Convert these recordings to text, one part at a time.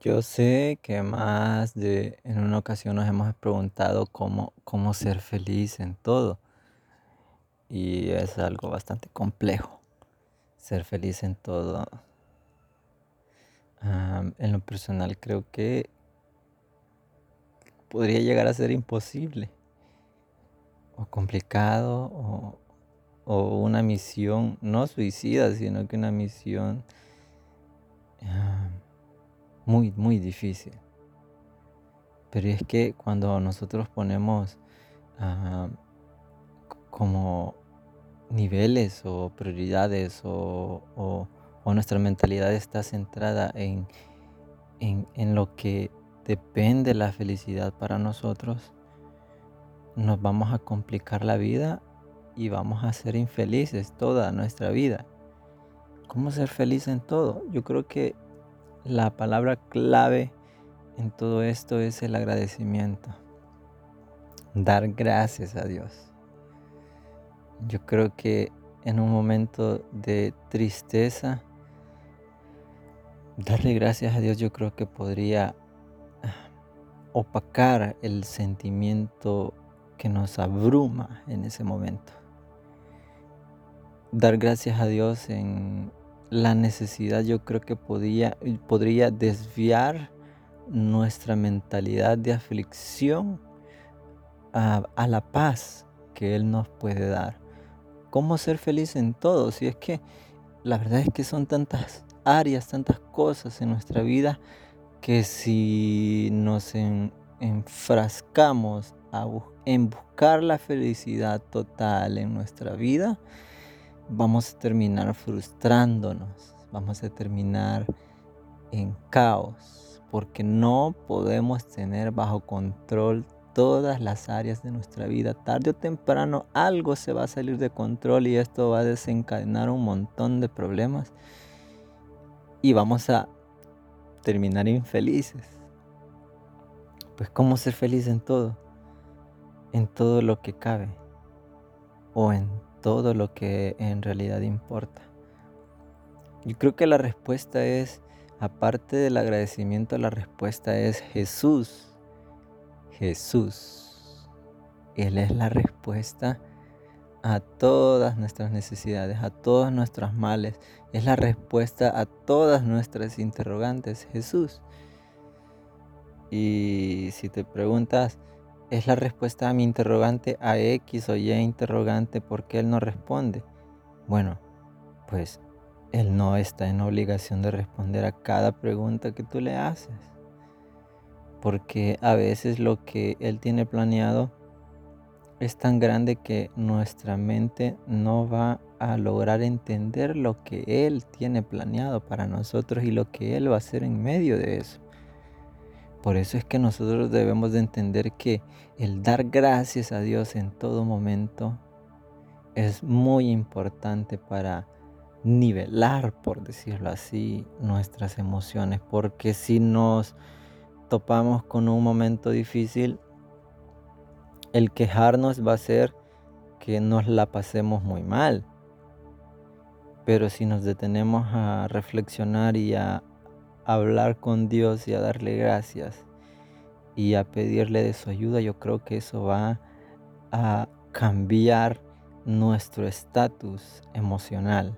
Yo sé que más de en una ocasión nos hemos preguntado cómo, cómo ser feliz en todo. Y es algo bastante complejo. Ser feliz en todo. En lo personal creo que podría llegar a ser imposible. O complicado. O, o una misión no suicida, sino que una misión muy, muy difícil. Pero es que cuando nosotros ponemos c- como niveles o prioridades o, o- o nuestra mentalidad está centrada en, en, en lo que depende la felicidad para nosotros, nos vamos a complicar la vida y vamos a ser infelices toda nuestra vida. ¿Cómo ser feliz en todo? Yo creo que la palabra clave en todo esto es el agradecimiento. Dar gracias a Dios. Yo creo que en un momento de tristeza, darle gracias a Dios yo creo que podría ah, opacar el sentimiento que nos abruma en ese momento. Dar gracias a Dios en la necesidad yo creo que podía, podría desviar nuestra mentalidad de aflicción a, la paz que Él nos puede dar. ¿Cómo ser feliz en todo? Si es que la verdad es que son tantas áreas, tantas cosas en nuestra vida que si nos en- enfrascamos a en buscar la felicidad total en nuestra vida, vamos a terminar frustrándonos, vamos a terminar en caos, porque no podemos tener bajo control todas las áreas de nuestra vida. Tarde o temprano algo se va a salir de control y esto va a desencadenar un montón de problemas y vamos a terminar infelices. Pues ¿cómo ser feliz en todo? En todo lo que cabe o en todo lo que en realidad importa. Yo creo que la respuesta es, aparte del agradecimiento, la respuesta es Jesús. Jesús. Él es la respuesta a todas nuestras necesidades, a todos nuestros males. Es la respuesta a todas nuestras interrogantes. Jesús. Y si te preguntas, ¿es la respuesta a mi interrogante a X o Y interrogante por qué Él no responde? Bueno, pues Él no está en obligación de responder a cada pregunta que tú le haces. Porque a veces lo que Él tiene planeado es tan grande que nuestra mente no va a lograr entender lo que Él tiene planeado para nosotros y lo que Él va a hacer en medio de eso. Por eso es que nosotros debemos de entender que el dar gracias a Dios en todo momento es muy importante para nivelar, por decirlo así, nuestras emociones. Porque si nos topamos con un momento difícil, el quejarnos va a hacer que nos la pasemos muy mal. Pero si nos detenemos a reflexionar y a hablar con Dios y a darle gracias y a pedirle de su ayuda, yo creo que eso va a cambiar nuestro estatus emocional.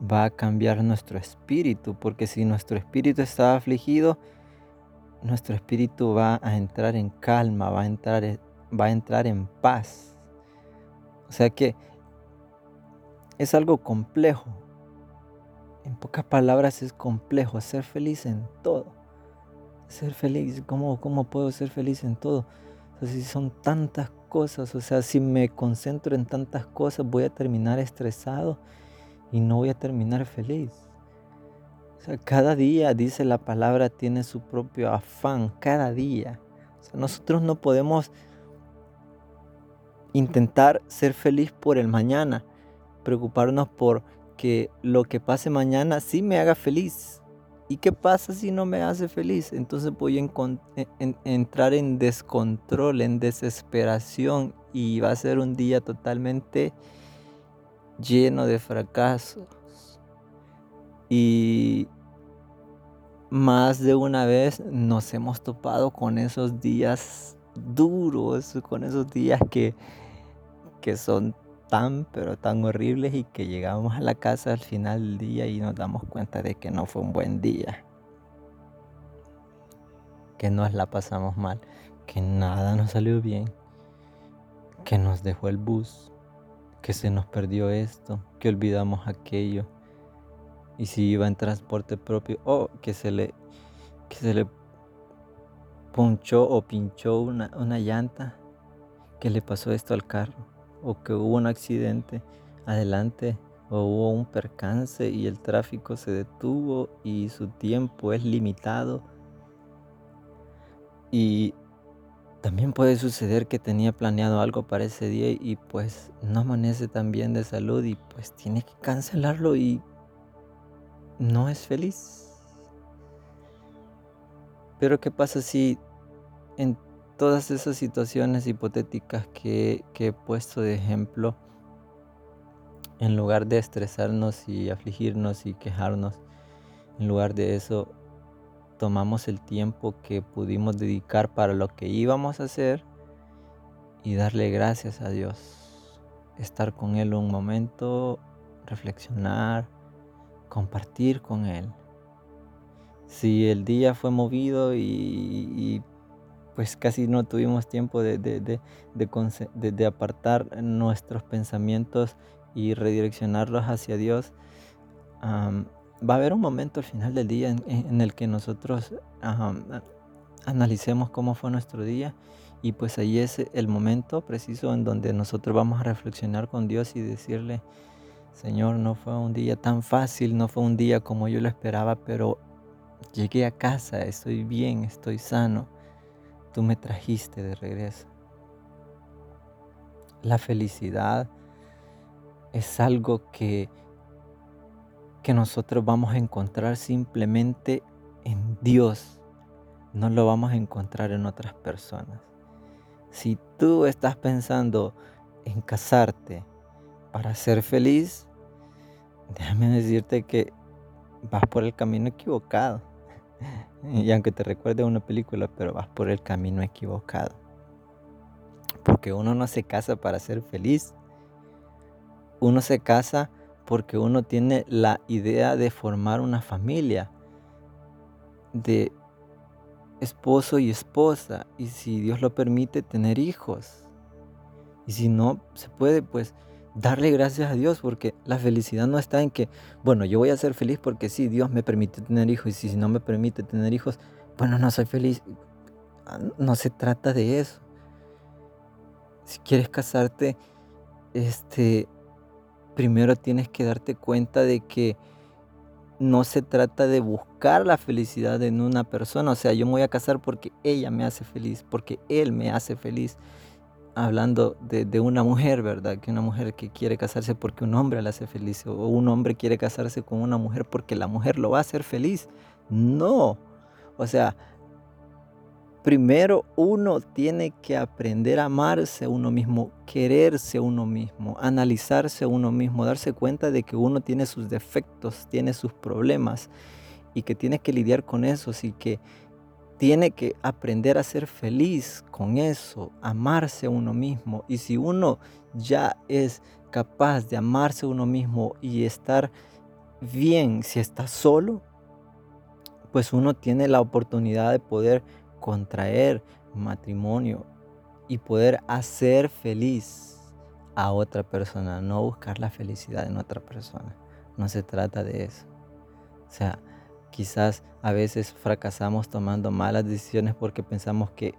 Va a cambiar nuestro espíritu, porque si nuestro espíritu está afligido, nuestro espíritu va a entrar en calma, va a entrar, en- va a entrar en paz. O sea que es algo complejo. En pocas palabras es complejo ser feliz en todo. Ser feliz, ¿cómo, cómo puedo ser feliz en todo? O sea, si son tantas cosas, o sea, si me concentro en tantas cosas, voy a terminar estresado y no voy a terminar feliz. O sea, cada día, dice la palabra, tiene su propio afán, cada día. O sea, nosotros no podemos intentar ser feliz por el mañana, preocuparnos por que lo que pase mañana sí me haga feliz. ¿Y qué pasa si no me hace feliz? Entonces voy a en- entrar en descontrol, en desesperación y va a ser un día totalmente lleno de fracasos. Y más de una vez nos hemos topado con esos días duros, con esos días que, que son tan, pero tan horribles y que llegamos a la casa al final del día y nos damos cuenta de que no fue un buen día, que nos la pasamos mal, que nada nos salió bien, que nos dejó el bus, que se nos perdió esto, que olvidamos aquello. Y si iba en transporte propio, o que se le, que se le punchó o pinchó una, una llanta, que le pasó esto al carro, o que hubo un accidente adelante, o hubo un percance y el tráfico se detuvo y su tiempo es limitado. Y también puede suceder que tenía planeado algo para ese día y pues no amanece tan bien de salud y pues tiene que cancelarlo y no es feliz. Pero ¿qué pasa si en todas esas situaciones hipotéticas que, que he puesto de ejemplo, en lugar de estresarnos y afligirnos y quejarnos, en lugar de eso tomamos el tiempo que pudimos dedicar para lo que íbamos a hacer y darle gracias a Dios. Estar con Él un momento, reflexionar, compartir con Él. Si el día fue movido y, pues casi no tuvimos tiempo de, de, apartar nuestros pensamientos y redireccionarlos hacia Dios, va a haber un momento al final del día en, el que nosotros analicemos cómo fue nuestro día y pues ahí es el momento preciso en donde nosotros vamos a reflexionar con Dios y decirle, Señor, no fue un día tan fácil, no fue un día como yo lo esperaba, pero llegué a casa, estoy bien, estoy sano, tú me trajiste de regreso. La felicidad es algo que que nosotros vamos a encontrar simplemente en Dios. No lo vamos a encontrar en otras personas. Si tú estás pensando en casarte para ser feliz, déjame decirte que vas por el camino equivocado. Y aunque te recuerde una película, pero vas por el camino equivocado. Porque uno no se casa para ser feliz. Uno se casa porque uno tiene la idea de formar una familia, de esposo y esposa, y si Dios lo permite, tener hijos. Y si no, se puede pues darle gracias a Dios, porque la felicidad no está en que, bueno, yo voy a ser feliz porque sí, Dios me permite tener hijos, y si no me permite tener hijos, bueno, no soy feliz. No se trata de eso. Si quieres casarte, este, primero tienes que darte cuenta de que no se trata de buscar la felicidad en una persona. O sea, yo me voy a casar porque ella me hace feliz, porque él me hace feliz. Hablando de, una mujer, ¿verdad? Que una mujer que quiere casarse porque un hombre la hace feliz. O un hombre quiere casarse con una mujer porque la mujer lo va a hacer feliz. No. O sea, primero uno tiene que aprender a amarse uno mismo, quererse uno mismo, analizarse uno mismo, darse cuenta de que uno tiene sus defectos, tiene sus problemas y que tiene que lidiar con eso y que tiene que aprender a ser feliz con eso, amarse a uno mismo. Y si uno ya es capaz de amarse a uno mismo y estar bien si está solo, pues uno tiene la oportunidad de poder contraer matrimonio y poder hacer feliz a otra persona, no buscar la felicidad en otra persona. No se trata de eso. O sea, quizás a veces fracasamos tomando malas decisiones porque pensamos que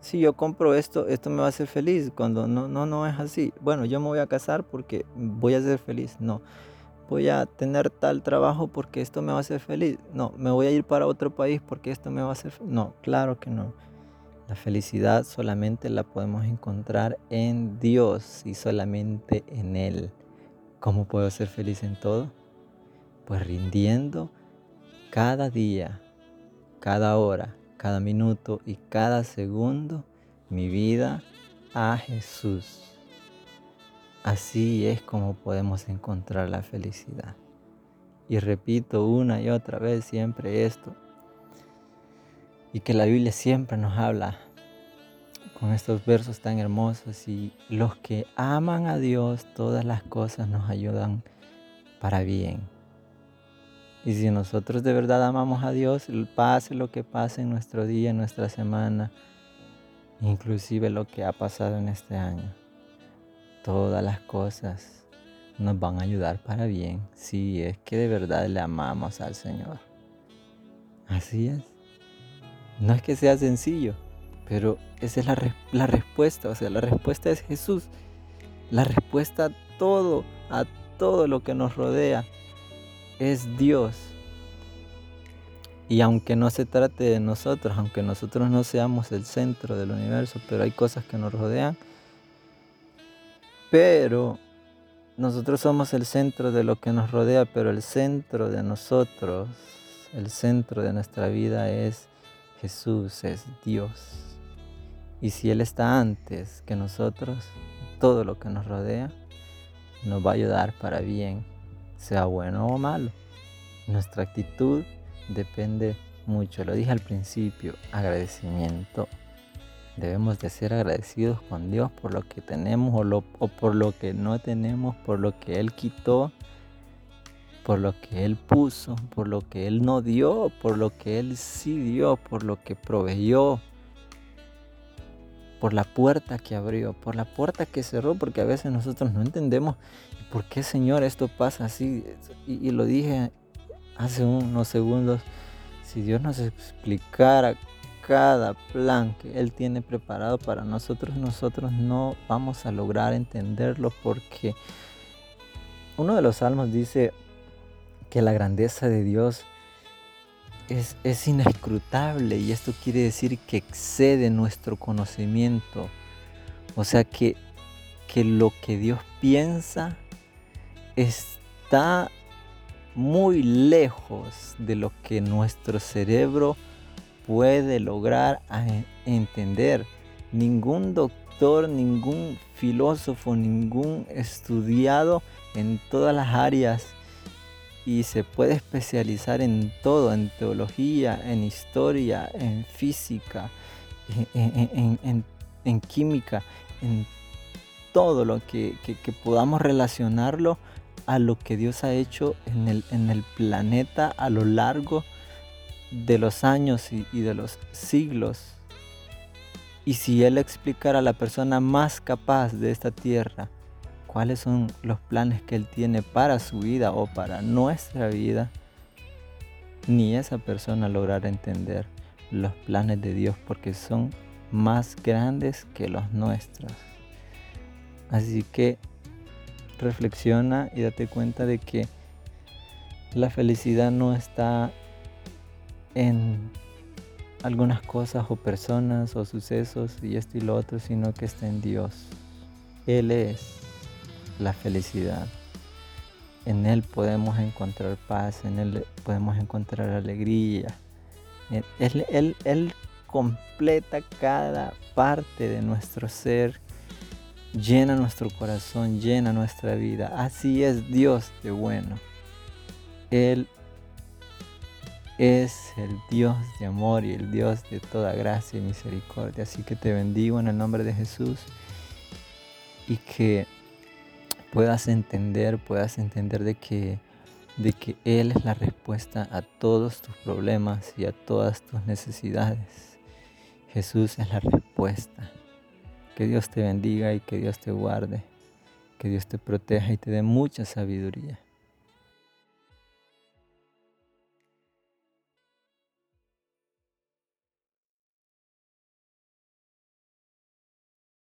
si yo compro esto, esto me va a hacer feliz, cuando no, no, no es así. Bueno, yo me voy a casar porque voy a ser feliz. No, voy a tener tal trabajo porque esto me va a hacer feliz. No, me voy a ir para otro país porque esto me va a hacer feliz. No, claro que no. La felicidad solamente la podemos encontrar en Dios y solamente en Él. ¿Cómo puedo ser feliz en todo? Pues rindiendo cada día, cada hora, cada minuto y cada segundo mi vida a Jesús. Así es como podemos encontrar la felicidad. Y repito una y otra vez siempre esto, y que la Biblia siempre nos habla con estos versos tan hermosos y los que aman a Dios, todas las cosas nos ayudan para bien. Y si nosotros de verdad amamos a Dios, pase lo que pase en nuestro día, en nuestra semana, inclusive lo que ha pasado en este año, todas las cosas nos van a ayudar para bien si es que de verdad le amamos al Señor. Así es. No es que sea sencillo, pero esa es la, la respuesta. O sea, la respuesta es Jesús. La respuesta a todo, a todo lo que nos rodea, es Dios. Y aunque no se trate de nosotros, aunque nosotros no seamos el centro del universo, pero hay cosas que nos rodean, pero nosotros somos el centro de lo que nos rodea, pero el centro de nosotros, el centro de nuestra vida es Jesús, es Dios. Y si Él está antes que nosotros, todo lo que nos rodea nos va a ayudar para bien, sea bueno o malo. Nuestra actitud depende mucho, lo dije al principio, agradecimiento. Debemos de ser agradecidos con Dios por lo que tenemos o, o por lo que no tenemos, por lo que Él quitó, por lo que Él puso, por lo que Él no dio, por lo que Él sí dio, por lo que proveyó, por la puerta que abrió, por la puerta que cerró, porque a veces nosotros no entendemos por qué Señor esto pasa así. Y, lo dije hace unos segundos, si Dios nos explicara cada plan que Él tiene preparado para nosotros, nosotros no vamos a lograr entenderlo porque uno de los salmos dice que la grandeza de Dios es, inescrutable y esto quiere decir que excede nuestro conocimiento. O sea que, que lo que Dios piensa está muy lejos de lo que nuestro cerebro puede lograr entender. Ningún doctor, ningún filósofo, ningún estudiado en todas las áreas y se puede especializar en todo, en teología, en historia, en física, en, química, en todo lo que, podamos relacionarlo a lo que Dios ha hecho en el, en el planeta a lo largo de los años y, y de los siglos. Y si Él explicara a la persona más capaz de esta tierra, cuáles son los planes que Él tiene para su vida o para nuestra vida, ni esa persona logrará entender los planes de Dios porque son más grandes que los nuestros. Así que reflexiona y date cuenta de que la felicidad no está en algunas cosas o personas o sucesos y esto y lo otro, sino que está en Dios. Él es la felicidad. En Él podemos encontrar paz, en Él podemos encontrar alegría. Él, él, completa cada parte de nuestro ser, llena nuestro corazón, llena nuestra vida. Así es Dios de bueno. Él es el Dios de amor y el Dios de toda gracia y misericordia. Así que te bendigo en el nombre de Jesús y que puedas entender, puedas entender de que, de que Él es la respuesta a todos tus problemas y a todas tus necesidades. Jesús es la respuesta. Que Dios te bendiga y que Dios te guarde. Que Dios te proteja y te dé mucha sabiduría.